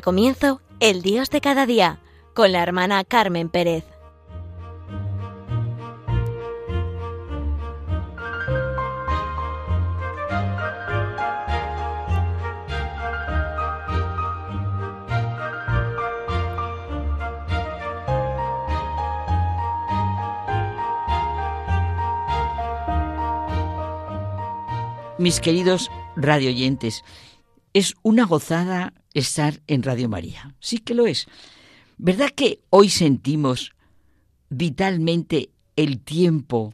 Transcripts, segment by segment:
Comienzo El Dios de cada día con la hermana Carmen Pérez. Mis queridos radioyentes, es una gozada estar en Radio María. Sí que lo es. ¿Verdad que hoy sentimos vitalmente el tiempo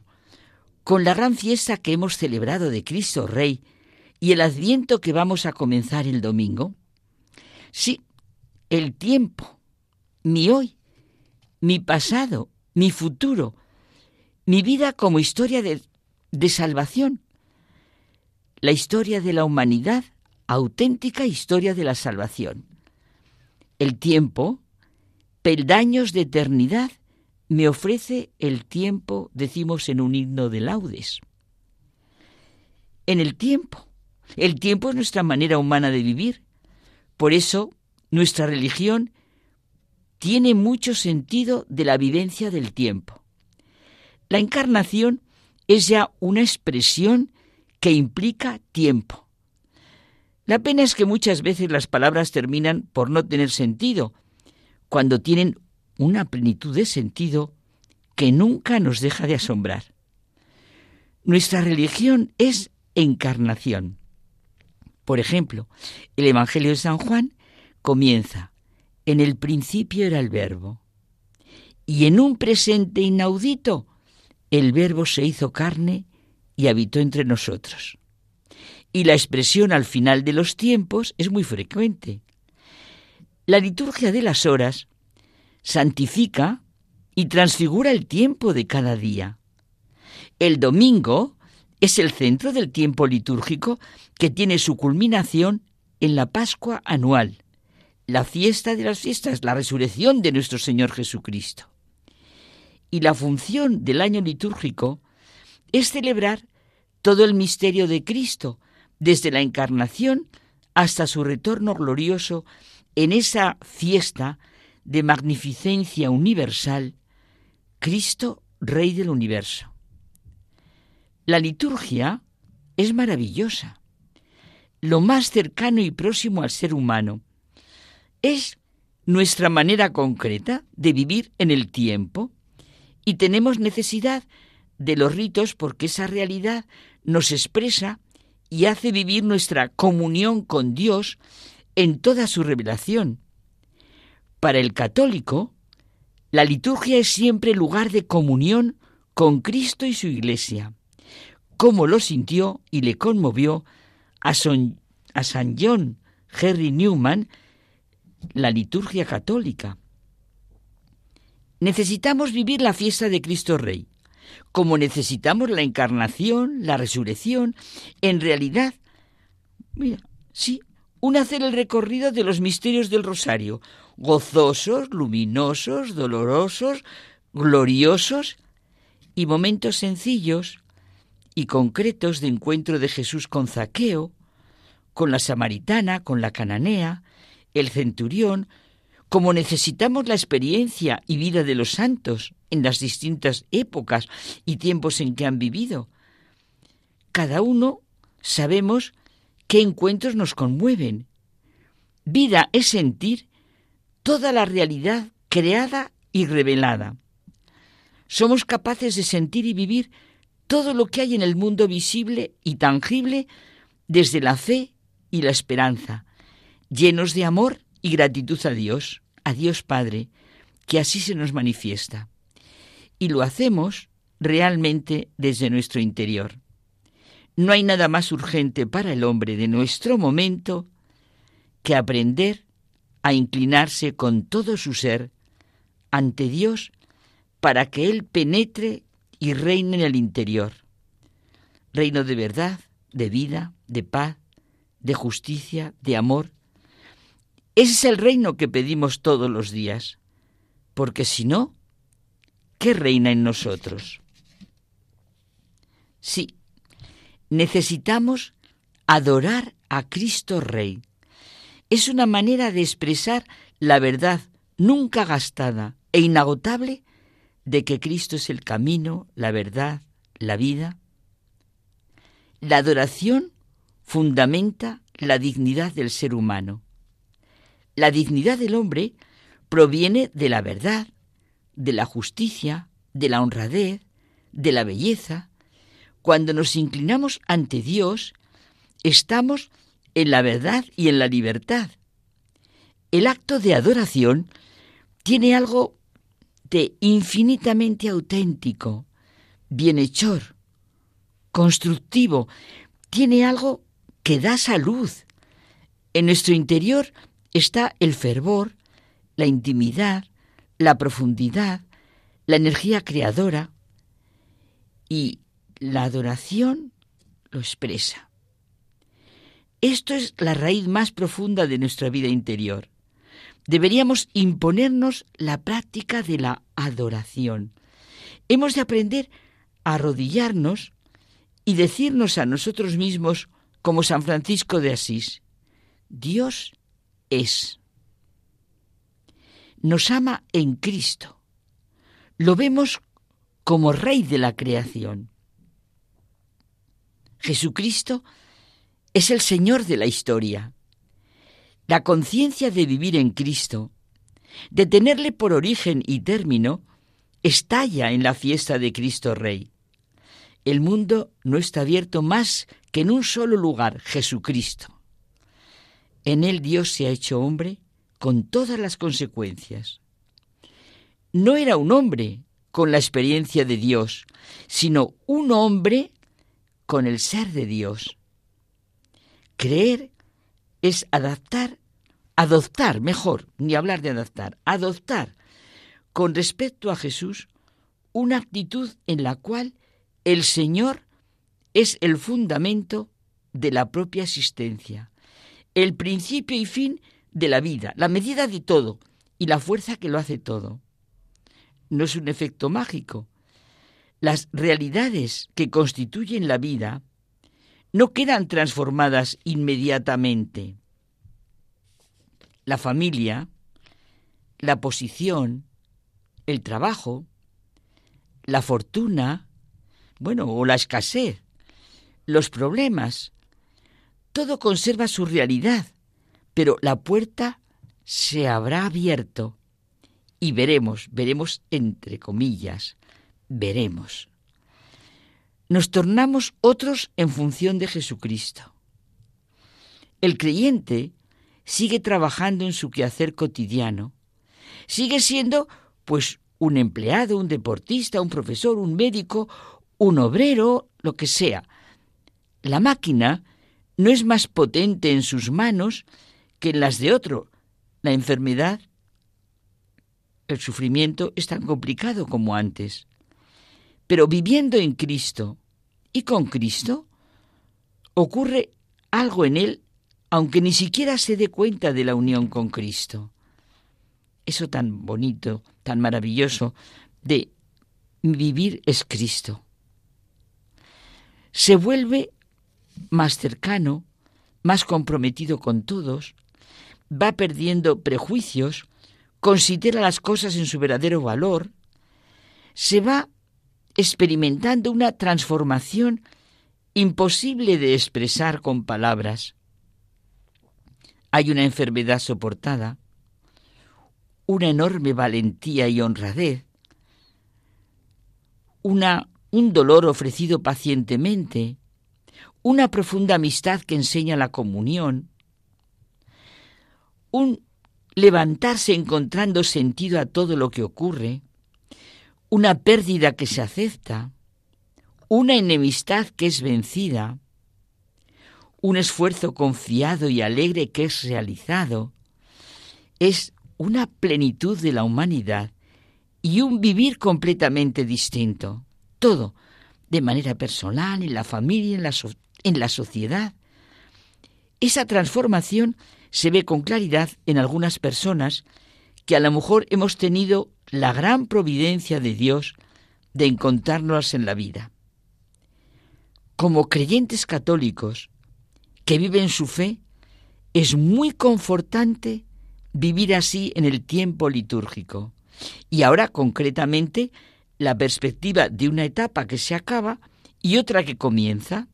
con la gran fiesta que hemos celebrado de Cristo Rey y el adviento que vamos a comenzar el domingo? Sí, el tiempo, mi hoy, mi pasado, mi futuro, mi vida como historia de, de salvación, la historia de la humanidad, auténtica historia de la salvación. El tiempo, peldaños de eternidad, me ofrece el tiempo, decimos en un himno de laudes. En el tiempo. El tiempo es nuestra manera humana de vivir. Por eso, nuestra religión tiene mucho sentido de la vivencia del tiempo. La encarnación es ya una expresión que implica tiempo. La pena es que muchas veces las palabras terminan por no tener sentido, cuando tienen una plenitud de sentido que nunca nos deja de asombrar. Nuestra religión es encarnación. Por ejemplo, el Evangelio de San Juan comienza, en el principio era el verbo, y en un presente inaudito, el verbo se hizo carne y habitó entre nosotros. Y la expresión al final de los tiempos es muy frecuente. La liturgia de las horas santifica y transfigura el tiempo de cada día. El domingo es el centro del tiempo litúrgico que tiene su culminación en la Pascua anual, la fiesta de las fiestas, la resurrección de nuestro Señor Jesucristo. Y la función del año litúrgico es celebrar todo el misterio de Cristo, desde la encarnación hasta su retorno glorioso en esa fiesta de magnificencia universal, Cristo, Rey del universo. La liturgia es maravillosa, lo más cercano y próximo al ser humano. Es nuestra manera concreta de vivir en el tiempo y tenemos necesidad de los ritos porque esa realidad nos expresa y hace vivir nuestra comunión con Dios en toda su revelación. Para el católico, la liturgia es siempre lugar de comunión con Cristo y su Iglesia, como lo sintió y le conmovió a, San John Henry Newman la liturgia católica. Necesitamos vivir la fiesta de Cristo Rey, como necesitamos la encarnación, la resurrección, en realidad, mira, sí, un hacer el recorrido de los misterios del rosario, gozosos, luminosos, dolorosos, gloriosos y momentos sencillos y concretos de encuentro de Jesús con Zaqueo, con la samaritana, con la cananea, el centurión, como necesitamos la experiencia y vida de los santos en las distintas épocas y tiempos en que han vivido. Cada uno sabemos qué encuentros nos conmueven. Vida es sentir toda la realidad creada y revelada. Somos capaces de sentir y vivir todo lo que hay en el mundo visible y tangible desde la fe y la esperanza, llenos de amor y gratitud a Dios, a Dios Padre, que así se nos manifiesta. Y lo hacemos realmente desde nuestro interior. No hay nada más urgente para el hombre de nuestro momento que aprender a inclinarse con todo su ser ante Dios para que Él penetre y reine en el interior. Reino de verdad, de vida, de paz, de justicia, de amor, ese es el reino que pedimos todos los días, porque si no, ¿qué reina en nosotros? Sí, necesitamos adorar a Cristo Rey, es una manera de expresar la verdad nunca gastada e inagotable de que Cristo es el camino, la verdad, la vida. La adoración fundamenta la dignidad del ser humano. La dignidad del hombre proviene de la verdad, de la justicia, de la honradez, de la belleza. Cuando nos inclinamos ante Dios, estamos en la verdad y en la libertad. El acto de adoración tiene algo de infinitamente auténtico, bienhechor, constructivo, tiene algo que da salud. En nuestro interior está el fervor, la intimidad, la profundidad, la energía creadora y la adoración lo expresa. Esto es la raíz más profunda de nuestra vida interior. Deberíamos imponernos la práctica de la adoración. Hemos de aprender a arrodillarnos y decirnos a nosotros mismos, como San Francisco de Asís, Dios es. Nos ama en Cristo. Lo vemos como Rey de la creación. Jesucristo es el Señor de la historia. La conciencia de vivir en Cristo, de tenerle por origen y término, estalla en la fiesta de Cristo Rey. El mundo no está abierto más que en un solo lugar, Jesucristo. En él Dios se ha hecho hombre con todas las consecuencias. No era un hombre con la experiencia de Dios, sino un hombre con el ser de Dios. Creer es adaptar adoptar, mejor, ni hablar de adaptar, adoptar con respecto a Jesús una actitud en la cual el Señor es el fundamento de la propia existencia, el principio y fin de la vida, la medida de todo y la fuerza que lo hace todo. No es un efecto mágico. Las realidades que constituyen la vida no quedan transformadas inmediatamente la familia, la posición, el trabajo, la fortuna, bueno, o la escasez, los problemas, todo conserva su realidad, pero la puerta se habrá abierto y veremos, veremos entre comillas, veremos. Nos tornamos otros en función de Jesucristo. El creyente sigue trabajando en su quehacer cotidiano, sigue siendo pues un empleado, un deportista, un profesor, un médico, un obrero, lo que sea. La máquina no es más potente en sus manos que en las de otro. La enfermedad, el sufrimiento es tan complicado como antes. Pero viviendo en Cristo y con Cristo, ocurre algo en él aunque ni siquiera se dé cuenta de la unión con Cristo. Eso tan bonito, tan maravilloso de vivir es Cristo. Se vuelve más cercano, más comprometido con todos, va perdiendo prejuicios, considera las cosas en su verdadero valor, se va experimentando una transformación imposible de expresar con palabras. Hay una enfermedad soportada, una enorme valentía y honradez, una, un dolor ofrecido pacientemente, una profunda amistad que enseña la comunión, un levantarse encontrando sentido a todo lo que ocurre, una pérdida que se acepta, una enemistad que es vencida, un esfuerzo confiado y alegre que es realizado, es una plenitud de la humanidad y un vivir completamente distinto. Todo, de manera personal, en la familia, en la, en la sociedad. Esa transformación se ve con claridad en algunas personas que a lo mejor hemos tenido la gran providencia de Dios de encontrarnos en la vida. Como creyentes católicos, que viven su fe, Es muy confortante vivir así en el tiempo litúrgico. Y ahora concretamente la perspectiva de una etapa que se acaba y otra que comienza.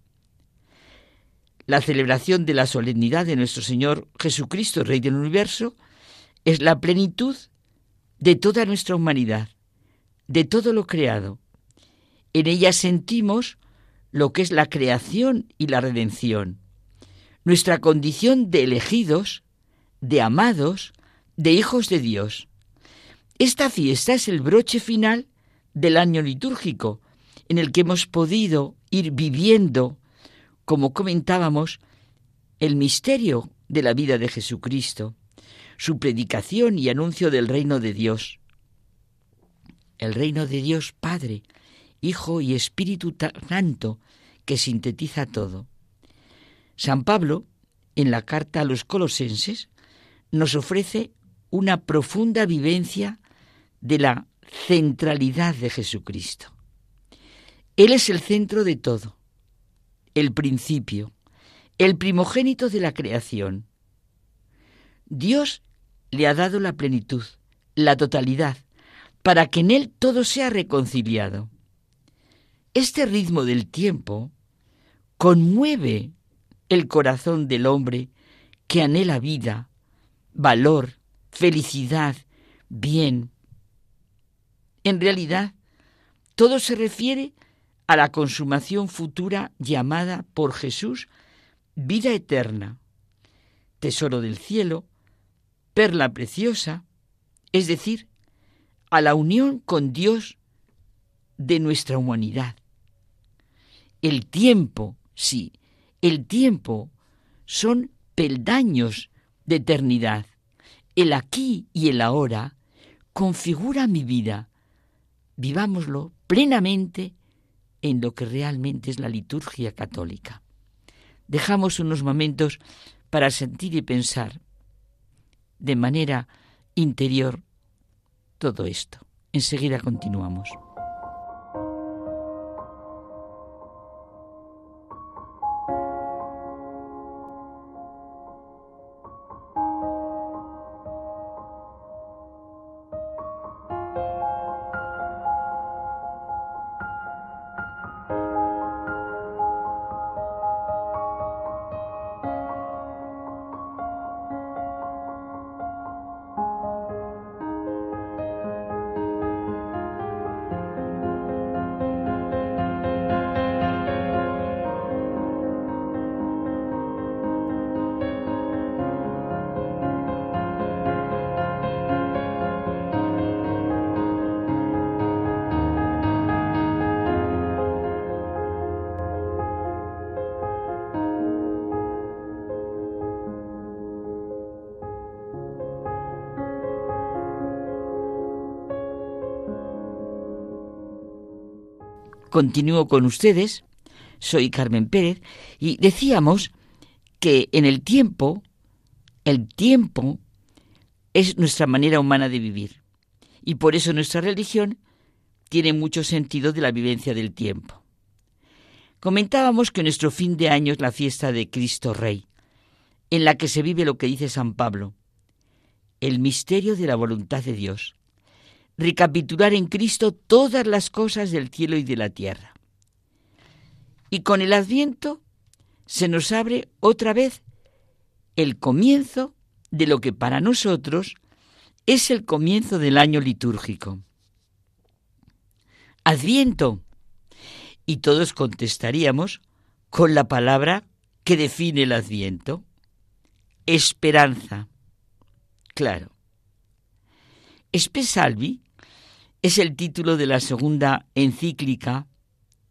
La celebración de la solemnidad de nuestro Señor Jesucristo, Rey del Universo, es la plenitud de toda nuestra humanidad, de todo lo creado. En ella sentimos lo que es la creación y la redención, nuestra condición de elegidos, de amados, de hijos de Dios. Esta fiesta es el broche final del año litúrgico, en el que hemos podido ir viviendo, como comentábamos, el misterio de la vida de Jesucristo, su predicación y anuncio del reino de Dios. El reino de Dios Padre, Hijo y Espíritu Santo, que sintetiza todo. San Pablo, en la carta a los colosenses, nos ofrece una profunda vivencia de la centralidad de Jesucristo. Él es el centro de todo, el principio, el primogénito de la creación. Dios le ha dado la plenitud, la totalidad, para que en Él todo sea reconciliado. Este ritmo del tiempo conmueve el corazón del hombre que anhela vida, valor, felicidad, bien. En realidad, todo se refiere a la consumación futura llamada por Jesús vida eterna, tesoro del cielo, perla preciosa, es decir, a la unión con Dios de nuestra humanidad. El tiempo, sí, el tiempo son peldaños de eternidad. El aquí y el ahora configura mi vida. Vivámoslo plenamente en lo que realmente es la liturgia católica. Dejamos unos momentos para sentir y pensar de manera interior todo esto. Enseguida continuamos. Continúo con ustedes, soy Carmen Pérez, y decíamos que en el tiempo, el tiempo es nuestra manera humana de vivir. Y por eso nuestra religión tiene mucho sentido de la vivencia del tiempo. Comentábamos que nuestro fin de año es la fiesta de Cristo Rey, en la que se vive lo que dice San Pablo, el misterio de la voluntad de Dios, recapitular en Cristo todas las cosas del cielo y de la tierra. Y con el adviento se nos abre otra vez el comienzo de lo que para nosotros es el comienzo del año litúrgico. Adviento. Y todos contestaríamos con la palabra que define el adviento. Esperanza. Claro. Espesalvi es el título de la segunda encíclica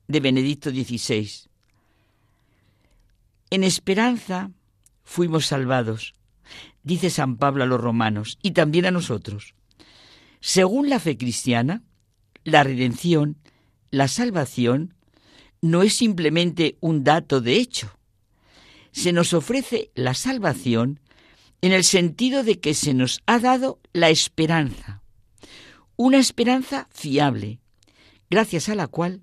de Benedicto XVI. En esperanza fuimos salvados, dice San Pablo a los romanos, y también a nosotros. Según la fe cristiana, la redención, la salvación, no es simplemente un dato de hecho. Se nos ofrece la salvación en el sentido de que se nos ha dado la esperanza una esperanza fiable, gracias a la cual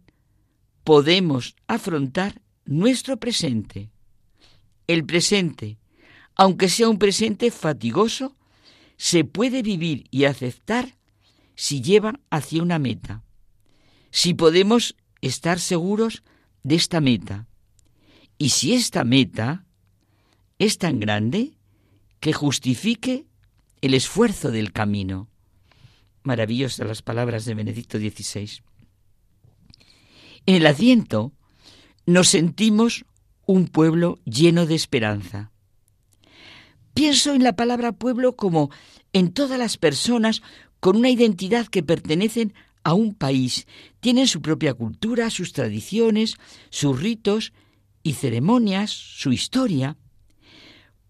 podemos afrontar nuestro presente. El presente, aunque sea un presente fatigoso, se puede vivir y aceptar si lleva hacia una meta. Si podemos estar seguros de esta meta. Y si esta meta es tan grande que justifique el esfuerzo del camino. Maravillosas las palabras de Benedicto XVI. En el Adviento nos sentimos un pueblo lleno de esperanza. Pienso en la palabra pueblo como en todas las personas con una identidad que pertenecen a un país, tienen su propia cultura, sus tradiciones, sus ritos y ceremonias, su historia.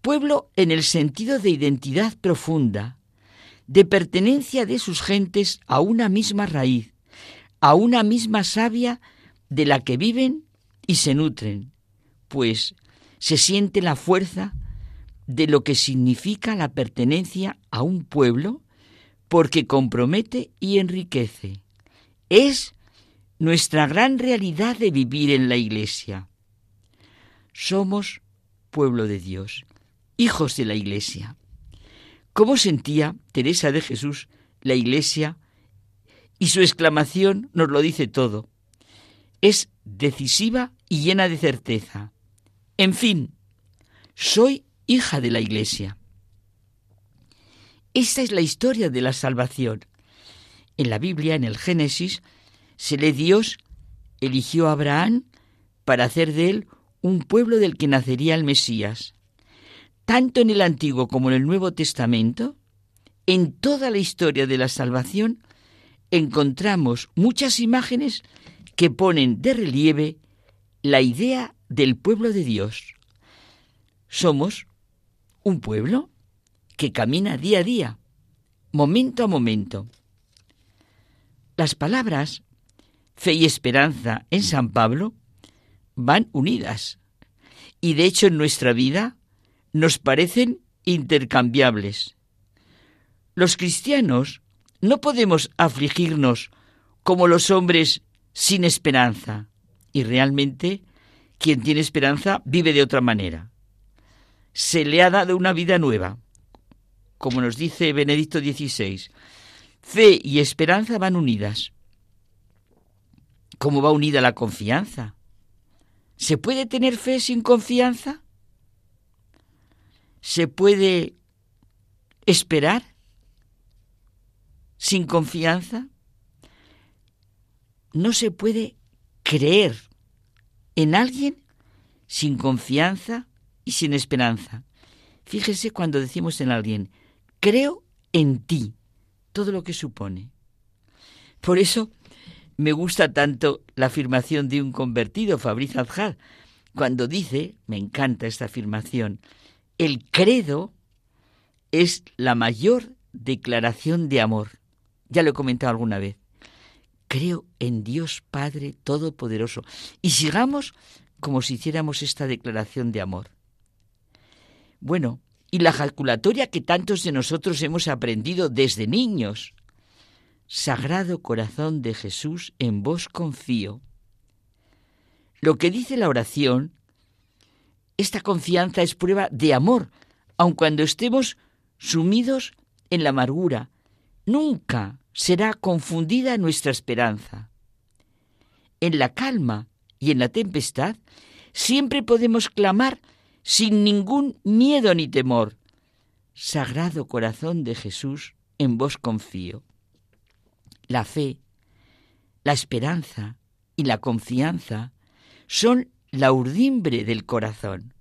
Pueblo en el sentido de identidad profunda, de pertenencia de sus gentes a una misma raíz, a una misma savia de la que viven y se nutren, pues se siente la fuerza de lo que significa la pertenencia a un pueblo porque compromete y enriquece. Es nuestra gran realidad de vivir en la Iglesia. Somos pueblo de Dios, hijos de la Iglesia. ¿Cómo sentía Teresa de Jesús la Iglesia? Y su exclamación nos lo dice todo. Es decisiva y llena de certeza. En fin, soy hija de la Iglesia. Esta es la historia de la salvación. En la Biblia, en el Génesis, se lee Dios eligió a Abraham para hacer de él un pueblo del que nacería el Mesías. Tanto en el Antiguo como en el Nuevo Testamento, en toda la historia de la salvación, encontramos muchas imágenes que ponen de relieve la idea del pueblo de Dios. Somos un pueblo que camina día a día, momento a momento. Las palabras fe y esperanza en San Pablo van unidas y de hecho en nuestra vida nos parecen intercambiables. Los cristianos no podemos afligirnos como los hombres sin esperanza y realmente quien tiene esperanza vive de otra manera se le ha dado una vida nueva. Como nos dice Benedicto XVI, fe y esperanza van unidas. ¿Cómo va unida la confianza? ¿Se puede tener fe sin confianza? ¿Se puede esperar sin confianza? No se puede creer en alguien sin confianza y sin esperanza. Fíjese cuando decimos en alguien, creo en ti, todo lo que supone. Por eso me gusta tanto la afirmación de un convertido, Fabriz Azhar, cuando dice, me encanta esta afirmación, el credo es la mayor declaración de amor. Ya lo he comentado alguna vez. Creo en Dios Padre Todopoderoso. Y sigamos como si hiciéramos esta declaración de amor. Bueno, y la calculatoria que tantos de nosotros hemos aprendido desde niños. Sagrado corazón de Jesús, en vos confío. Lo que dice la oración, esta confianza es prueba de amor, aun cuando estemos sumidos en la amargura. Nunca será confundida nuestra esperanza. En la calma y en la tempestad siempre podemos clamar sin ningún miedo ni temor. Sagrado corazón de Jesús, en vos confío. La fe, la esperanza y la confianza son la urdimbre del corazón.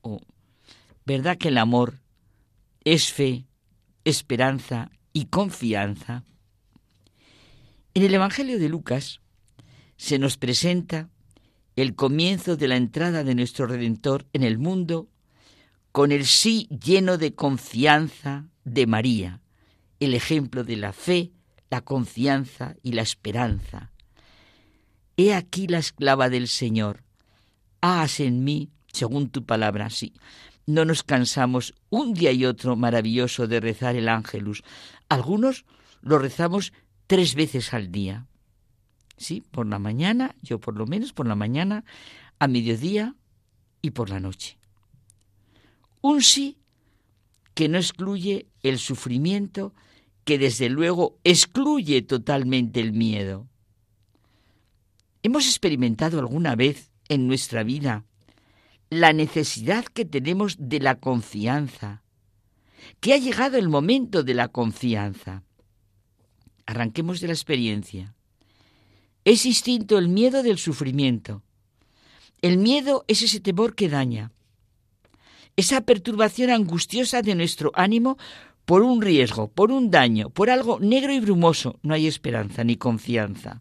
Oh, ¿Verdad que el amor es fe, esperanza y confianza? En el Evangelio de Lucas se nos presenta el comienzo de la entrada de nuestro Redentor en el mundo con el sí lleno de confianza de María, el ejemplo de la fe, la confianza y la esperanza. He aquí la esclava del Señor. Haz en mí según tu palabra. Sí, no nos cansamos un día y otro maravilloso de rezar el ángelus. Algunos lo rezamos tres veces al día. Sí, por la mañana, yo por lo menos por la mañana, a mediodía y por la noche. Un sí que no excluye el sufrimiento, que desde luego excluye totalmente el miedo. ¿Hemos experimentado alguna vez en nuestra vida la necesidad que tenemos de la confianza? Que ha llegado el momento de la confianza. Arranquemos de la experiencia. Es distinto el miedo del sufrimiento. El miedo es ese temor que daña, esa perturbación angustiosa de nuestro ánimo por un riesgo, por un daño, por algo negro y brumoso. No hay esperanza ni confianza.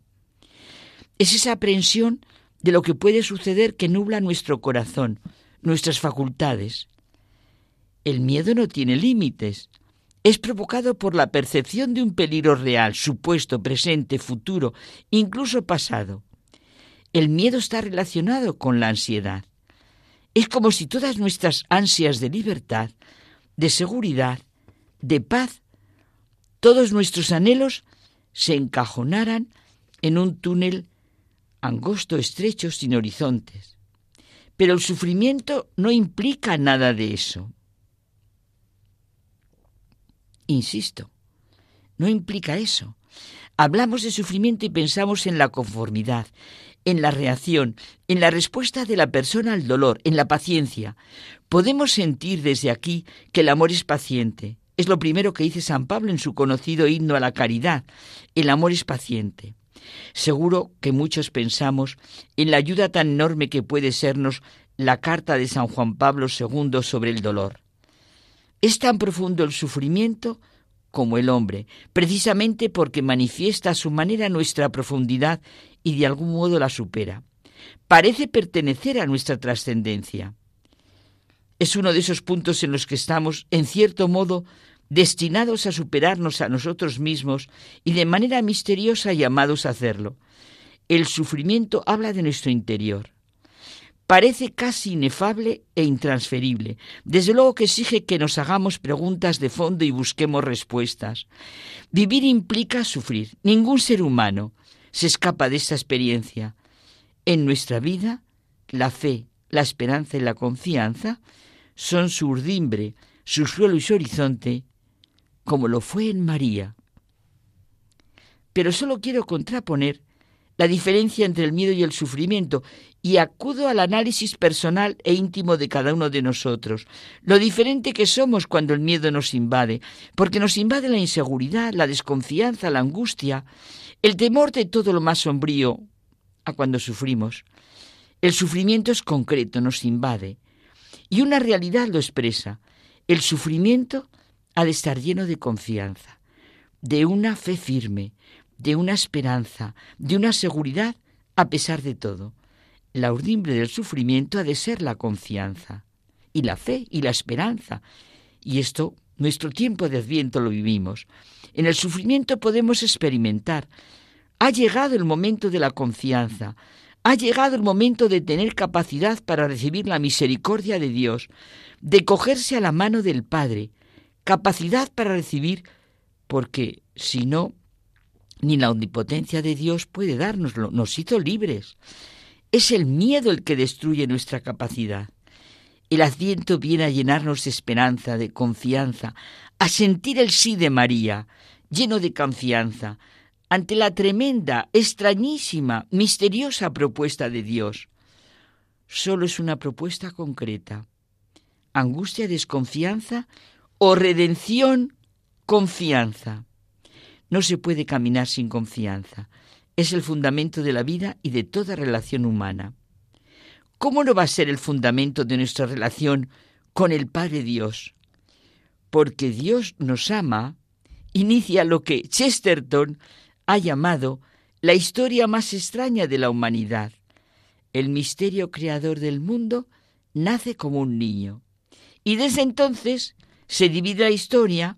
Es esa aprensión de lo que puede suceder que nubla nuestro corazón, nuestras facultades. El miedo no tiene límites. Es provocado por la percepción de un peligro real, supuesto, presente, futuro, incluso pasado. El miedo está relacionado con la ansiedad. Es como si todas nuestras ansias de libertad, de seguridad, de paz, todos nuestros anhelos se encajonaran en un túnel angosto, estrecho, sin horizontes. Pero el sufrimiento no implica nada de eso. Insisto, no implica eso. Hablamos de sufrimiento y pensamos en la conformidad, en la reacción, en la respuesta de la persona al dolor, en la paciencia. Podemos sentir desde aquí que el amor es paciente. Es lo primero que dice San Pablo en su conocido himno a la caridad. El amor es paciente. Seguro que muchos pensamos en la ayuda tan enorme que puede sernos la carta de San Juan Pablo II sobre el dolor. Es tan profundo el sufrimiento como el hombre, precisamente porque manifiesta a su manera nuestra profundidad y de algún modo la supera. Parece pertenecer a nuestra trascendencia. Es uno de esos puntos en los que estamos, en cierto modo, destinados a superarnos a nosotros mismos y de manera misteriosa llamados a hacerlo. El sufrimiento habla de nuestro interior. Parece casi inefable e intransferible. Desde luego que exige que nos hagamos preguntas de fondo y busquemos respuestas. Vivir implica sufrir. Ningún ser humano se escapa de esta experiencia. En nuestra vida, la fe, la esperanza y la confianza son su urdimbre, su suelo y su horizonte, como lo fue en María. Pero solo quiero contraponer la diferencia entre el miedo y el sufrimiento y acudo al análisis personal e íntimo de cada uno de nosotros, lo diferente que somos cuando el miedo nos invade, porque nos invade la inseguridad, la desconfianza, la angustia, el temor de todo lo más sombrío a cuando sufrimos. El sufrimiento es concreto, nos invade, y una realidad lo expresa. El sufrimiento ha de estar lleno de confianza, de una fe firme, de una esperanza, de una seguridad a pesar de todo. La urdimbre del sufrimiento ha de ser la confianza, y la fe y la esperanza. Y esto, nuestro tiempo de adviento lo vivimos. En el sufrimiento podemos experimentar. Ha llegado el momento de la confianza, ha llegado el momento de tener capacidad para recibir la misericordia de Dios, de cogerse a la mano del Padre, capacidad para recibir, porque si no, ni la omnipotencia de Dios puede dárnoslo, nos hizo libres. Es el miedo el que destruye nuestra capacidad. El adviento viene a llenarnos de esperanza, de confianza, a sentir el sí de María, lleno de confianza, ante la tremenda, extrañísima, misteriosa propuesta de Dios. Solo es una propuesta concreta. Angustia, desconfianza o redención, confianza. No se puede caminar sin confianza. Es el fundamento de la vida y de toda relación humana. ¿Cómo no va a ser el fundamento de nuestra relación con el Padre Dios? Porque Dios nos ama, inicia lo que Chesterton ha llamado la historia más extraña de la humanidad. El misterio creador del mundo nace como un niño. Y desde entonces se divide la historia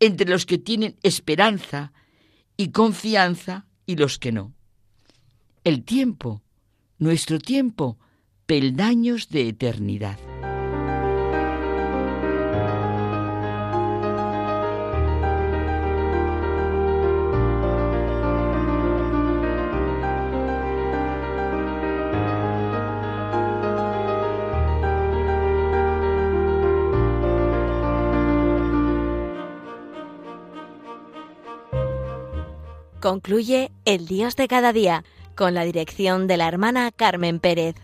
entre los que tienen esperanza y confianza y los que no. El tiempo, nuestro tiempo, peldaños de eternidad. Concluye El Dios de cada día con la dirección de la hermana Carmen Pérez.